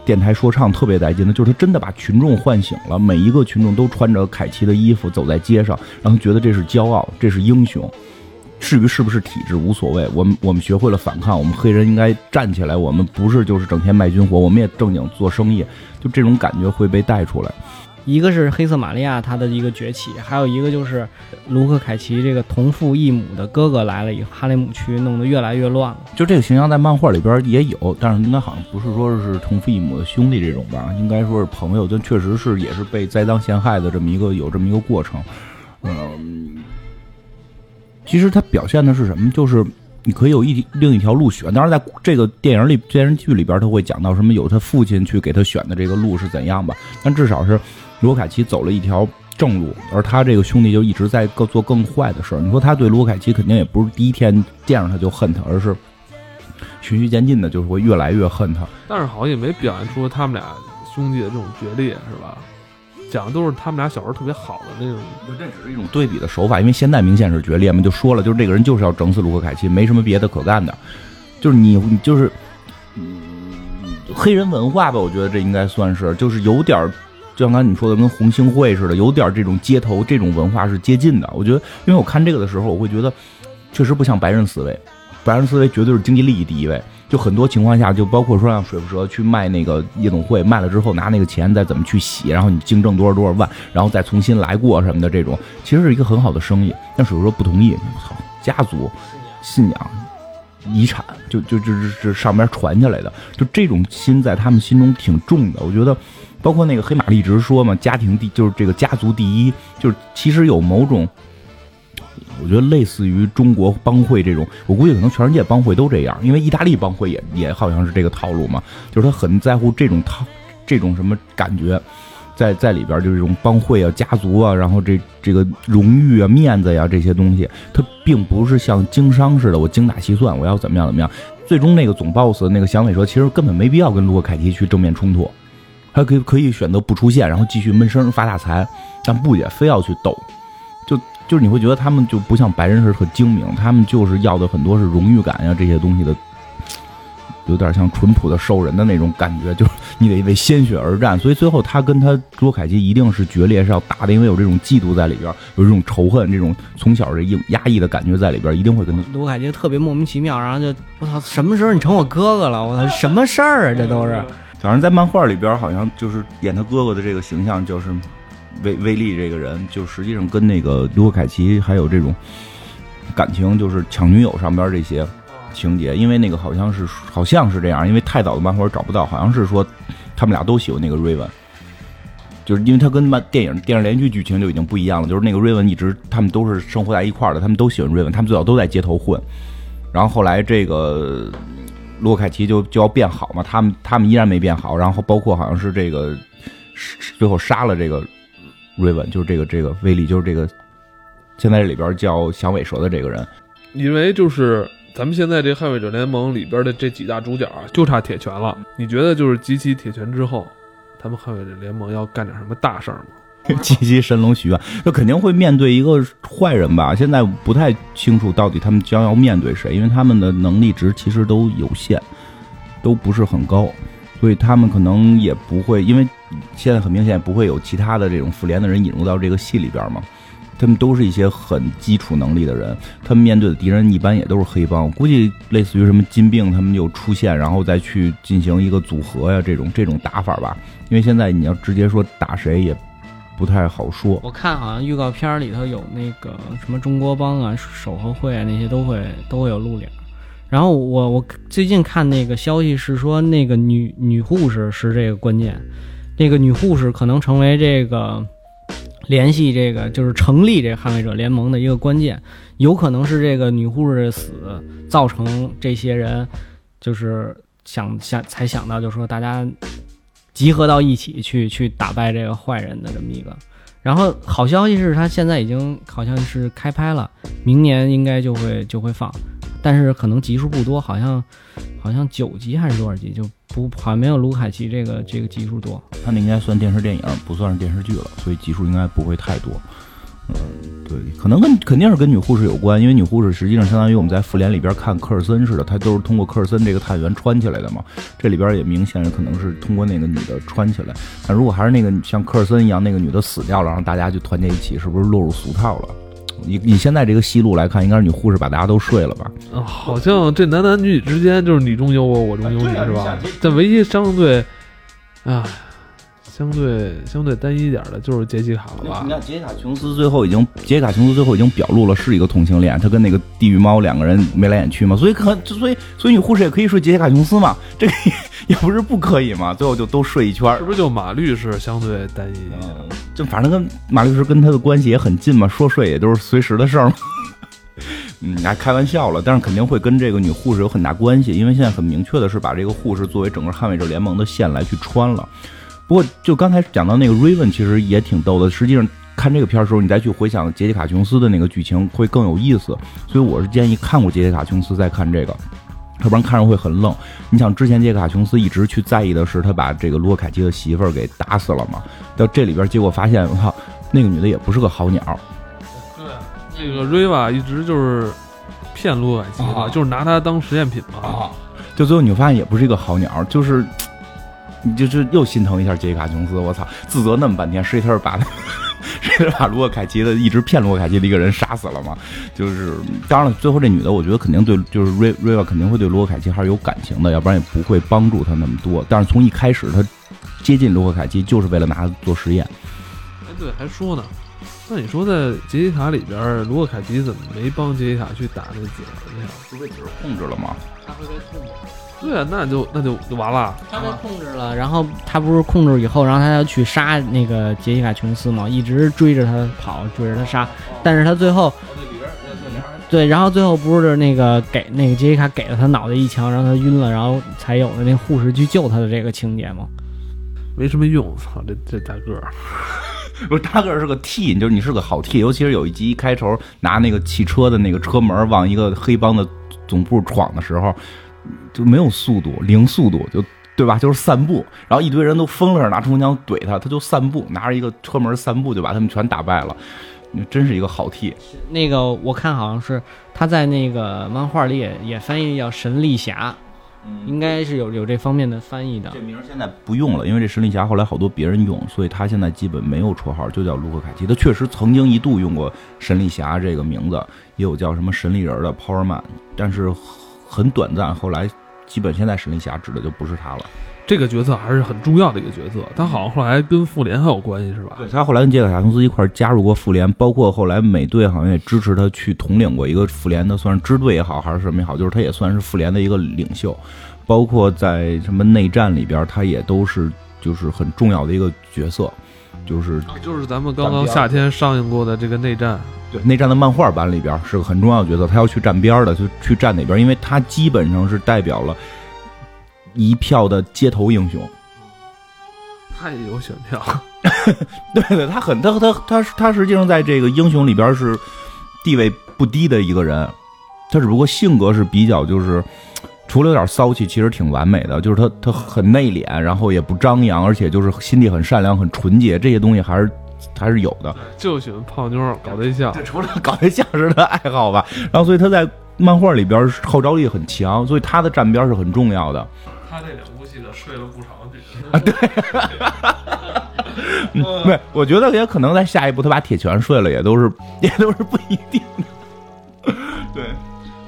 电台说唱特别带劲呢？就是他真的把群众唤醒了，每一个群众都穿着凯奇的衣服走在街上，然后觉得这是骄傲，这是英雄。至于是不是体制无所谓，我们 我们学会了反抗，我们黑人应该站起来，我们不是就是整天卖军火，我们也正经做生意，就这种感觉会被带出来。一个是黑色玛利亚他的一个崛起，还有一个就是卢克凯奇这个同父异母的哥哥来了以后，哈雷姆区弄得越来越乱了。就这个形象在漫画里边也有，但是应该好像不是说是同父异母的兄弟这种吧，应该说是朋友，但确实是也是被栽赃陷害的这么一个有这么一个过程。嗯，其实它表现的是什么？就是你可以有一另一条路选，当然在这个电影里、电视剧里边，他会讲到什么有他父亲去给他选的这个路是怎样吧，但至少是罗凯奇走了一条。正路，而他这个兄弟就一直在更做更坏的事儿。你说他对卢凯奇肯定也不是第一天见着他就恨他，而是循序渐进的，就是会越来越恨他。但是好像也没表现出他们俩兄弟的这种决裂，是吧？讲的都是他们俩小时候特别好的那种。这只是一种对比的手法，因为现在明显是决裂嘛，就说了，就是这个人就是要整死卢克凯奇，没什么别的可干的。就是你，你就是，嗯，黑人文化吧，我觉得这应该算是，就是有点。就像刚才你说的，跟红星会似的，有点这种街头这种文化是接近的。我觉得，因为我看这个的时候，我会觉得，确实不像白人思维，白人思维绝对是经济利益第一位。就很多情况下，就包括说让水蝮蛇去卖那个夜总会，卖了之后拿那个钱再怎么去洗，然后你净挣多少多少万，然后再重新来过什么的，这种其实是一个很好的生意。但水蝮蛇不同意，我操，家族信仰、遗产，就就就这上边传下来的，就这种心在他们心中挺重的。我觉得。包括那个黑玛丽一直说嘛，家庭第就是这个家族第一，就是其实有某种，我觉得类似于中国帮会这种，我估计可能全世界帮会都这样，因为意大利帮会也也好像是这个套路嘛，就是他很在乎这种套这种什么感觉，在在里边就是这种帮会啊、家族啊，然后这这个荣誉啊、面子呀这些东西，它并不是像经商似的，我精打细算，我要怎么样怎么样，最终那个总 boss 那个响尾蛇其实根本没必要跟卢克凯奇去正面冲突。他可以可以选择不出现，然后继续闷声发大财，但不也非要去斗，就就是你会觉得他们就不像白人是很精明，他们就是要的很多是荣誉感呀这些东西的，有点像淳朴的兽人的那种感觉，就是你得为鲜血而战，所以最后他跟他卓凯奇一定是决裂，是要打的，因为有这种嫉妒在里边，有这种仇恨，这种从小这硬压抑的感觉在里边，一定会跟他。罗凯奇特别莫名其妙，然后就我操，什么时候你成我哥哥了？我操，什么事儿啊？这都是。反正，在漫画里边，好像就是演他哥哥的这个形象，就是威威利这个人，就实际上跟那个卢克凯奇还有这种感情，就是抢女友上边这些情节。因为那个好像是好像是这样，因为太早的漫画找不到，好像是说他们俩都喜欢那个瑞文，就是因为他跟漫电影电视连续剧剧情就已经不一样了。就是那个瑞文一直他们都是生活在一块儿的，他们都喜欢瑞文，他们最早都在街头混，然后后来这个。洛凯奇就就要变好嘛，他们他们依然没变好，然后包括好像是这个最后杀了这个瑞文，就是这个这个威利，就是这个现在这里边叫响尾蛇的这个人。因为就是咱们现在这捍卫者联盟里边的这几大主角啊，就差铁拳了。你觉得就是集齐铁拳之后，他们捍卫者联盟要干点什么大事儿吗？七七神龙许愿，那肯定会面对一个坏人吧？现在不太清楚到底他们将要面对谁，因为他们的能力值其实都有限，都不是很高，所以他们可能也不会，因为现在很明显不会有其他的这种复联的人引入到这个戏里边嘛。他们都是一些很基础能力的人，他们面对的敌人一般也都是黑帮，估计类似于什么金并他们就出现，然后再去进行一个组合呀，这种这种打法吧。因为现在你要直接说打谁也。不太好说。我看好像预告片里头有那个什么中国帮啊、守和会啊那些都会都会有露脸。然后我我最近看那个消息是说那个女女护士是这个关键，那个女护士可能成为这个联系这个就是成立这捍卫者联盟的一个关键，有可能是这个女护士的死造成这些人就是想想才想到就是说大家。集合到一起去去打败这个坏人的这么一个，然后好消息是他现在已经好像是开拍了，明年应该就会就会放，但是可能集数不多，好像好像九集还是多少集，就不好像没有卢凯奇这个这个集数多。他那应该算电视电影，不算是电视剧了，所以集数应该不会太多。嗯，对，可能跟肯定是跟女护士有关，因为女护士实际上相当于我们在复联里边看科尔森似的，她都是通过科尔森这个探员穿起来的嘛。这里边也明显可能是通过那个女的穿起来。但如果还是那个像科尔森一样，那个女的死掉了，然后大家就团结一起，是不是落入俗套了？以以现在这个戏路来看，应该是女护士把大家都睡了吧？啊，好像这男男女女之间就是你中有我，我中有你，是吧？但唯一相对，啊。相对相对单一一点的就是杰西卡了吧你？看杰西卡琼斯最后已经，杰西卡琼斯最后已经表露了是一个同性恋，他跟那个地狱猫两个人眉来眼去嘛，所以可所以所以女护士也可以睡杰西卡琼斯嘛，这个也也不是不可以嘛，最后就都睡一圈儿是不是就马律师相对单一一点？嗯，就反正跟马律师跟他的关系也很近嘛，说睡也都是随时的事儿嘛。嗯，还开玩笑了，但是肯定会跟这个女护士有很大关系，因为现在很明确的是把这个护士作为整个捍卫者联盟的线来去穿了。不过，就刚才讲到那个 Raven，其实也挺逗的。实际上看这个片儿的时候，你再去回想杰西卡琼斯的那个剧情，会更有意思。所以我是建议看过杰西卡琼斯再看这个，要不然看着会很愣。你想，之前杰西卡琼斯一直去在意的是他把这个卢凯奇的媳妇儿给打死了嘛？到这里边结果发现，我靠，那个女的也不是个好鸟。对，那个瑞瓦一直就是骗卢凯奇嘛，啊就是拿他当实验品嘛。啊，就最后你会发现也不是一个好鸟，就是你就是又心疼一下杰西卡琼斯，我操，自责那么半天，实际他是把他。是把罗克凯奇的一直骗罗克凯奇的一个人杀死了嘛？就是当然了，最后这女的，我觉得肯定对，就是瑞瑞瓦肯定会对罗克凯奇还是有感情的，要不然也不会帮助他那么多。但是从一开始他接近罗克凯奇，就是为了拿他做实验。哎，对，还说呢。那你说在杰西卡里边，卢克凯奇怎么没帮杰西卡去打那紫儿去呀？不被纸控制了吗？他会被控制，对啊，那就那就就完了。他被控制了，然后他不是控制以后，然后他要去杀那个杰西卡琼斯嘛，一直追着他跑，追着他杀，但是他最后。对，然后最后不是那个给那个杰西卡给了他脑袋一枪，让他晕了，然后才有了那护士去救他的这个情节吗。没什么用，操这这大个儿，不是，大个儿是个 T，就是你是个好 T，尤其是有一集一开头拿那个汽车的那个车门往一个黑帮的总部闯的时候，就没有速度，零速度，就对吧？就是散步，然后一堆人都疯了似的拿冲锋枪怼他，他就散步，拿着一个车门散步就把他们全打败了，真是一个好 T。那个我看好像是他在那个漫画里也也翻译叫神力侠，应该是有有这方面的翻译的这。名儿现在不用了，因为这神力侠后来好多别人用，所以他现在基本没有绰号，就叫卢克凯奇。他确实曾经一度用过神力侠这个名字，也有叫什么神力人的 Power Man，但是很短暂。后来基本现在神力侠指的就不是他了。这个角色还是很重要的一个角色。他好像后来跟复联还有关系是吧？对他后来跟杰克·卡琼斯一块儿加入过复联，包括后来美队好像也支持他去统领过一个复联的，算是支队也好还是什么也好，就是他也算是复联的一个领袖。包括在什么内战里边，他也都是就是很重要的一个角色，就是就是咱们刚刚夏天上映过的这个内战，对内战的漫画版里边是个很重要的角色，他要去站边儿的，就去站哪边，因为他基本上是代表了一票的街头英雄。他也有选票。对对，他很他他他他实际上在这个英雄里边是地位不低的一个人，他只不过性格是比较就是除了有点骚气，其实挺完美的，就是他他很内敛，然后也不张扬，而且就是心地很善良、很纯洁，这些东西还是还是有的。就喜欢泡妞搞对象，这除了搞对象是他的爱好吧，然后所以他在漫画里边号召力很强，所以他的站边是很重要的。他这两部戏的睡了不少女。嗯，对，我觉得也可能在下一步他把铁拳睡了，也都是也都是不一定的。对，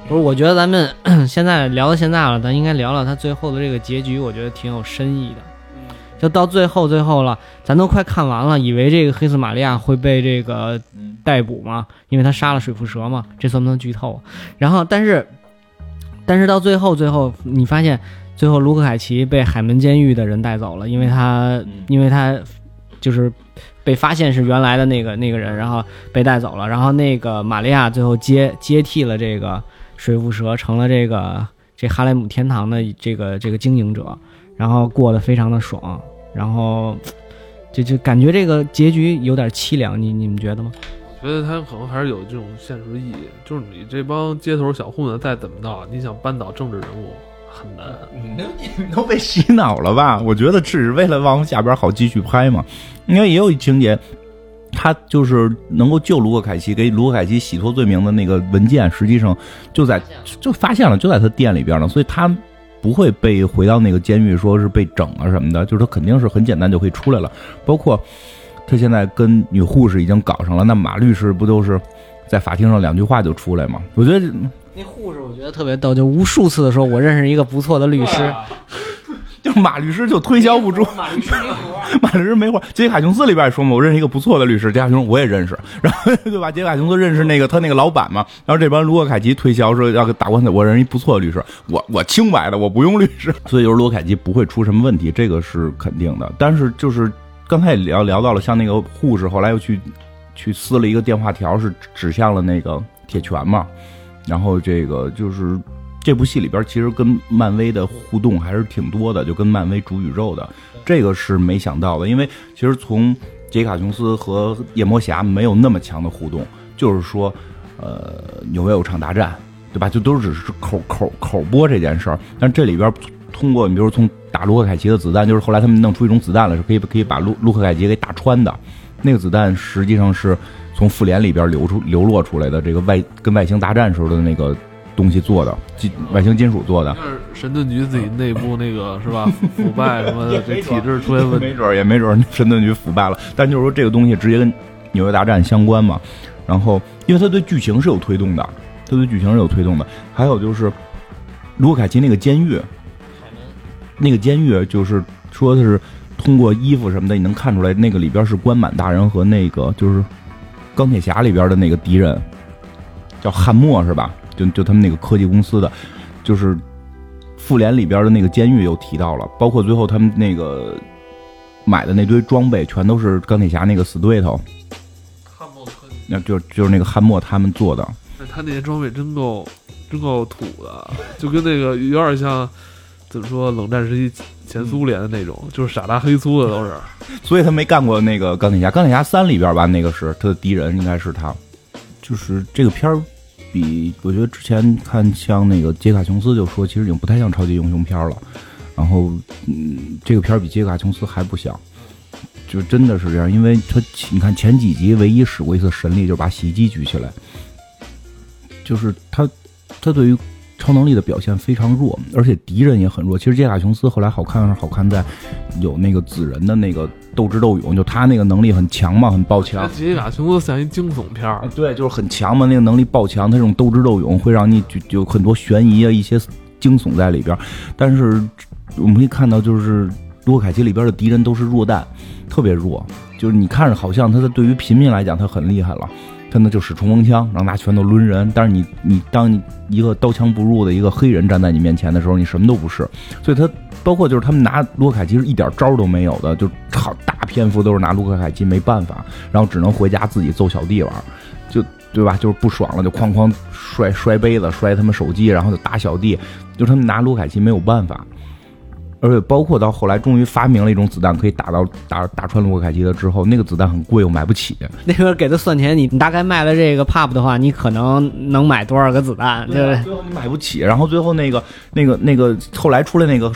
不是，我觉得咱们 现在聊到现在了，咱应该聊聊他最后的这个结局，我觉得挺有深意的。就到最后最后了，咱都快看完了，以为这个黑色玛利亚会被这个逮捕嘛，因为他杀了水蝮蛇嘛，这算不算剧透？然后，但是，但是到最后最后，你发现最后卢克凯奇被海门监狱的人带走了，因为他因为他就是被发现是原来的那个那个人，然后被带走了，然后那个玛利亚最后接接替了这个水蝮蛇，成了这个这哈莱姆天堂的这个这个经营者，然后过得非常的爽，然后就就感觉这个结局有点凄凉，你你们觉得吗？我觉得他可能还是有这种现实意义，就是你这帮街头小混子再怎么闹，你想扳倒政治人物很难。你都被洗脑了吧？我觉得只是为了往下边好继续拍嘛，因为也有一情节。他就是能够救卢克凯奇，给卢克凯奇洗脱罪名的那个文件，实际上就在就发现了，就在他店里边呢，所以他不会被回到那个监狱，说是被整啊什么的，就是他肯定是很简单就可以出来了。包括他现在跟女护士已经搞上了，那马律师不都是在法庭上两句话就出来吗？我觉得那护士我觉得特别逗，就无数次的 说，我认识一个不错的律师，就马律师就推销不出，马律师没活。马律师没活。杰卡琼斯里边也说嘛，我认识一个不错的律师，杰卡琼斯我也认识，然后对吧？杰卡琼斯认识那个他那个老板嘛，然后这帮卢克凯奇推销说要打官司，我认识一不错的律师，我我清白的，我不用律师，所以就是卢克凯奇不会出什么问题，这个是肯定的。但是就是刚才也聊聊到了，像那个护士后来又去去撕了一个电话条，是指向了那个铁拳嘛，然后这个就是。这部戏里边其实跟漫威的互动还是挺多的，就跟漫威主宇宙的，这个是没想到的。因为其实从杰卡琼斯和夜魔侠没有那么强的互动，就是说，呃，有没有场大战，对吧？就都只是口口口播这件事儿。但这里边通过你比如从打卢克凯奇的子弹，就是后来他们弄出一种子弹来，是可以可以把卢卢克凯奇给打穿的。那个子弹实际上是从复联里边流出流落出来的，这个外跟外星大战时候的那个。东西做的金外星金属做的，是神盾局自己内部那个是吧？腐败什么的，这体制出现问题，没准也没准神盾局腐败了。但就是说这个东西直接跟纽约大战相关嘛。然后，因为它对剧情是有推动的，它对剧情是有推动的。还有就是卢克凯奇那个监狱，那个监狱就是说的是通过衣服什么的，你能看出来那个里边是关满大人和那个就是钢铁侠里边的那个敌人，叫汉默是吧？就就他们那个科技公司的，就是复联里边的那个监狱又提到了，包括最后他们那个买的那堆装备，全都是钢铁侠那个死对头，汉默科技，那就就是那个汉默他们做的。那他那些装备真够真够土的，就跟那个有点像怎么说冷战时期前苏联的那种，就是傻大黑粗的都是。所以他没干过那个钢铁侠，钢铁侠三里边吧，那个是他的敌人，应该是他。就是这个片儿。比我觉得之前看像那个杰卡琼斯就说，其实已经不太像超级英雄片了。然后，嗯，这个片儿比杰卡琼斯还不像，就真的是这样。因为他你看前几集唯一使过一次神力，就是把洗衣机举起来，就是他他对于。超能力的表现非常弱，而且敌人也很弱。其实杰卡琼斯后来好看是好看在有那个紫人的那个斗智斗勇，就他那个能力很强嘛，很爆强。杰卡琼斯像一惊悚片儿，对，就是很强嘛，那个能力爆强，他这种斗智斗勇会让你就有很多悬疑啊，一些惊悚在里边。但是我们可以看到，就是洛凯奇里边的敌人都是弱蛋，特别弱，就是你看着好像他的对于平民来讲他很厉害了。他那就使冲锋枪，然后拿拳头抡人。但是你你当你一个刀枪不入的一个黑人站在你面前的时候，你什么都不是。所以他包括就是他们拿卢凯奇是一点招都没有的，就好大篇幅都是拿卢克凯奇没办法，然后只能回家自己揍小弟玩，就对吧？就是不爽了就哐哐摔摔杯子、摔他们手机，然后就打小弟，就他们拿卢凯奇没有办法。而且包括到后来，终于发明了一种子弹，可以打到打打穿卢克凯奇的之后，那个子弹很贵，我买不起。那边给他算钱，你你大概卖了这个 pop 的话，你可能能买多少个子弹？对，最后你买不起。然后最后那个那个那个后来出来那个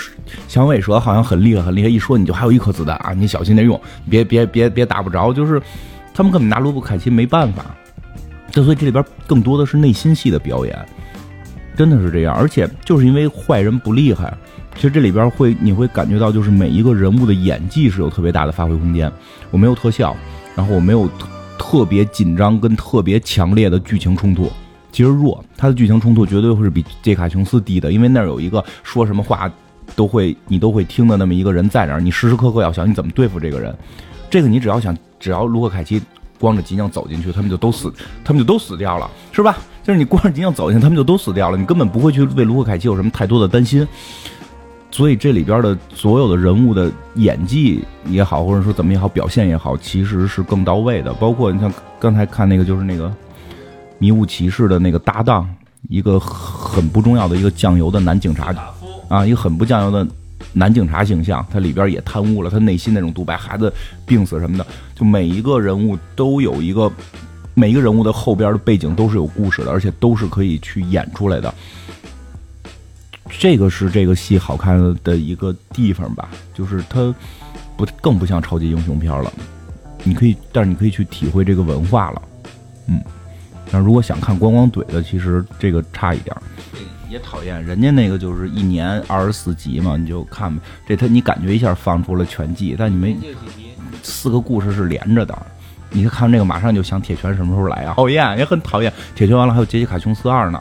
响尾蛇，好像很厉害很厉害，一说你就还有一颗子弹啊，你小心点用，别别别别打不着。就是他们根本拿卢布凯奇没办法。就所以这里边更多的是内心戏的表演，真的是这样。而且就是因为坏人不厉害。其实这里边会你会感觉到，就是每一个人物的演技是有特别大的发挥空间。我没有特效，然后我没有特特别紧张跟特别强烈的剧情冲突，其实弱。他的剧情冲突绝对会是比杰卡琼斯低的，因为那儿有一个说什么话都会你都会听的那么一个人在那儿，你时时刻刻要想你怎么对付这个人。这个你只要想，只要卢克凯奇光着脊梁走进去，他们就都死，他们就都死掉了，是吧？就是你光着脊梁走进去，他们就都死掉了，你根本不会去为卢克凯奇有什么太多的担心。所以这里边的所有的人物的演技也好，或者说怎么也好，表现也好，其实是更到位的。包括你像刚才看那个，就是那个迷雾骑士的那个搭档，一个很不重要的一个酱油的男警察啊，一个很不酱油的男警察形象，他里边也贪污了，他内心那种独白，孩子病死什么的，就每一个人物都有一个，每一个人物的后边的背景都是有故事的，而且都是可以去演出来的。这个是这个戏好看的一个地方吧，就是它不更不像超级英雄片了。你可以，但是你可以去体会这个文化了，嗯。但如果想看光光怼的，其实这个差一点。也讨厌人家那个就是一年二十四集嘛，你就看吧。这他你感觉一下放出了全季，但你没四个故事是连着的。你看这个马上就想铁拳什么时候来啊？讨厌，也很讨厌。铁拳完了还有杰西卡琼斯二呢，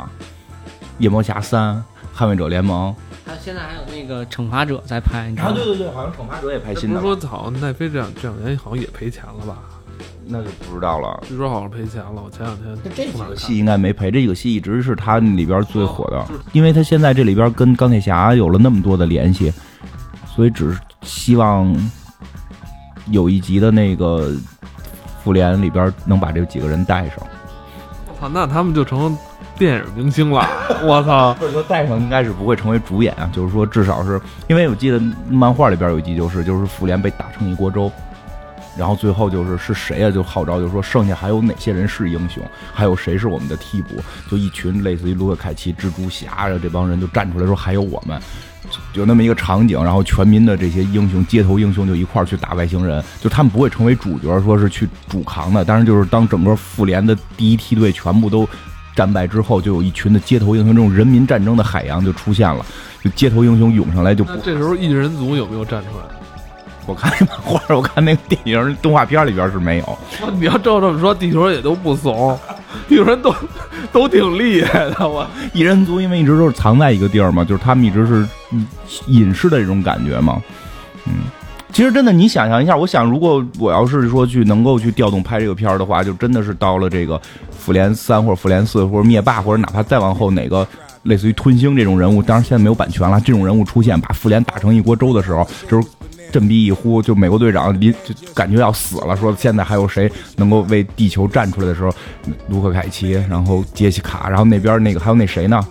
夜魔侠三。捍卫者联盟，还有现在还有那那个惩罚者在拍，你知道吗？对对对，好像惩罚者也拍不是说好像奈飞这两这两年好像也赔钱了吧？那就不知道了。据说好像赔钱了，我前两天这从哪儿看个戏应该没赔，这个戏一直是他里边最火的，因为他现在这里边跟钢铁侠有了那么多的联系，所以只是希望有一集的那个复联里边能把这几个人带上。我操，那他们就成电影明星了。我操！或者说戴上应该是不会成为主演啊，就是说至少是因为我记得漫画里边有一集就是就是复联被打成一锅粥，然后最后就是是谁啊就号召就说剩下还有哪些人是英雄，还有谁是我们的替补，就一群类似于卢克凯奇、蜘蛛侠啊这帮人就站出来说还有我们。有那么一个场景，然后全民的这些英雄、街头英雄就一块儿去打外星人，就他们不会成为主角，说是去主扛的。但是就是当整个复联的第一梯队全部都战败之后，就有一群的街头英雄，这种人民战争的海洋就出现了，就街头英雄涌上来就不那这时候异人族有没有站出来？我看那漫画，我看那个电影动画片里边是没有。哇你要照这么说，地球人也都不怂，地球人都 都挺厉害的。我异人族因为一直都是藏在一个地儿嘛，就是他们一直是嗯隐士的这种感觉嘛。嗯，其实真的，你想象一下，我想如果我要是说去能够去调动拍这个片儿的话，就真的是到了这个复联三或者复联四或者灭霸或者哪怕再往后哪个。类似于吞星这种人物，当然现在没有版权了。这种人物出现，把复联打成一锅粥的时候，就是振臂一呼，就美国队长离就感觉要死了，说现在还有谁能够为地球站出来的时候，卢克凯奇，然后杰西卡，然后那边那个还有那谁呢？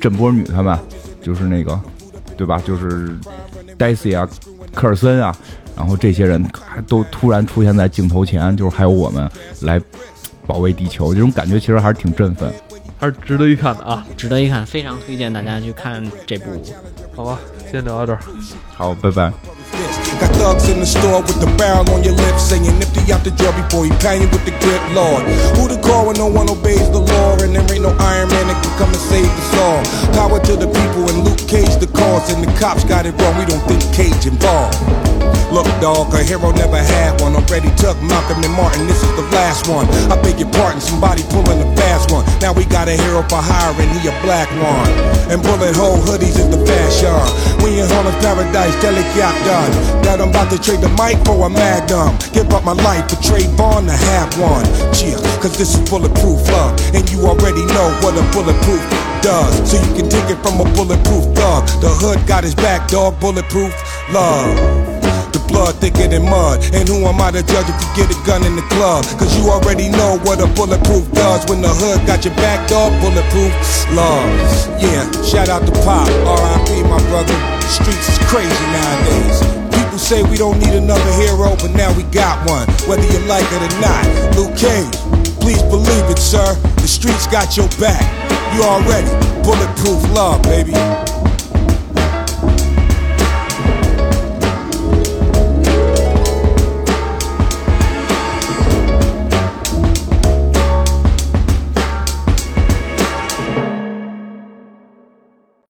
震波女他们，就是那个，对吧？就是黛西啊，科尔森啊，然后这些人还都突然出现在镜头前，就是还有我们来保卫地球，这种感觉其实还是挺振奋。还是值得一看的啊。值得一看，非常推荐大家去看这部。好吧，先聊到这儿。好，拜拜。Got thugs in the store with the barrel on your lips saying nifty out the jail before he you with the grip, Lord. Who to call when no one obeys the law and there ain't no Iron Man that can come and save us all. Power to the people and Luke Cage the cause and the cops got it wrong. We don't think Cage involved. Look, dog, a hero never had one. Already took Malcolm and Martin, this is the last one. I beg your pardon, somebody pulling a fast one. Now we got a hero for hire and he a black one. And bullet hole hoodies is the fashion. We in Harlem's paradise, delicate done. That I'm about to trade the mic for a magnum. Give up my life for Trayvon to have one. Cheer, cause this is bulletproof love. And you already know what a bulletproof does. So you can take it from a bulletproof thug. The hood got his back, dog, bulletproof love. The blood thicker than mud. And who am I to judge if you get a gun in the club? Cause you already know what a bulletproof does. When the hood got your back, dog, bulletproof love. Yeah, shout out to Pop, RIP, my brother. The streets is crazy nowadays. People say we don't need another hero, but now we got one. Whether you like it or not. Luke Cage, please believe it, sir. The streets got your back. You already bulletproof love, baby.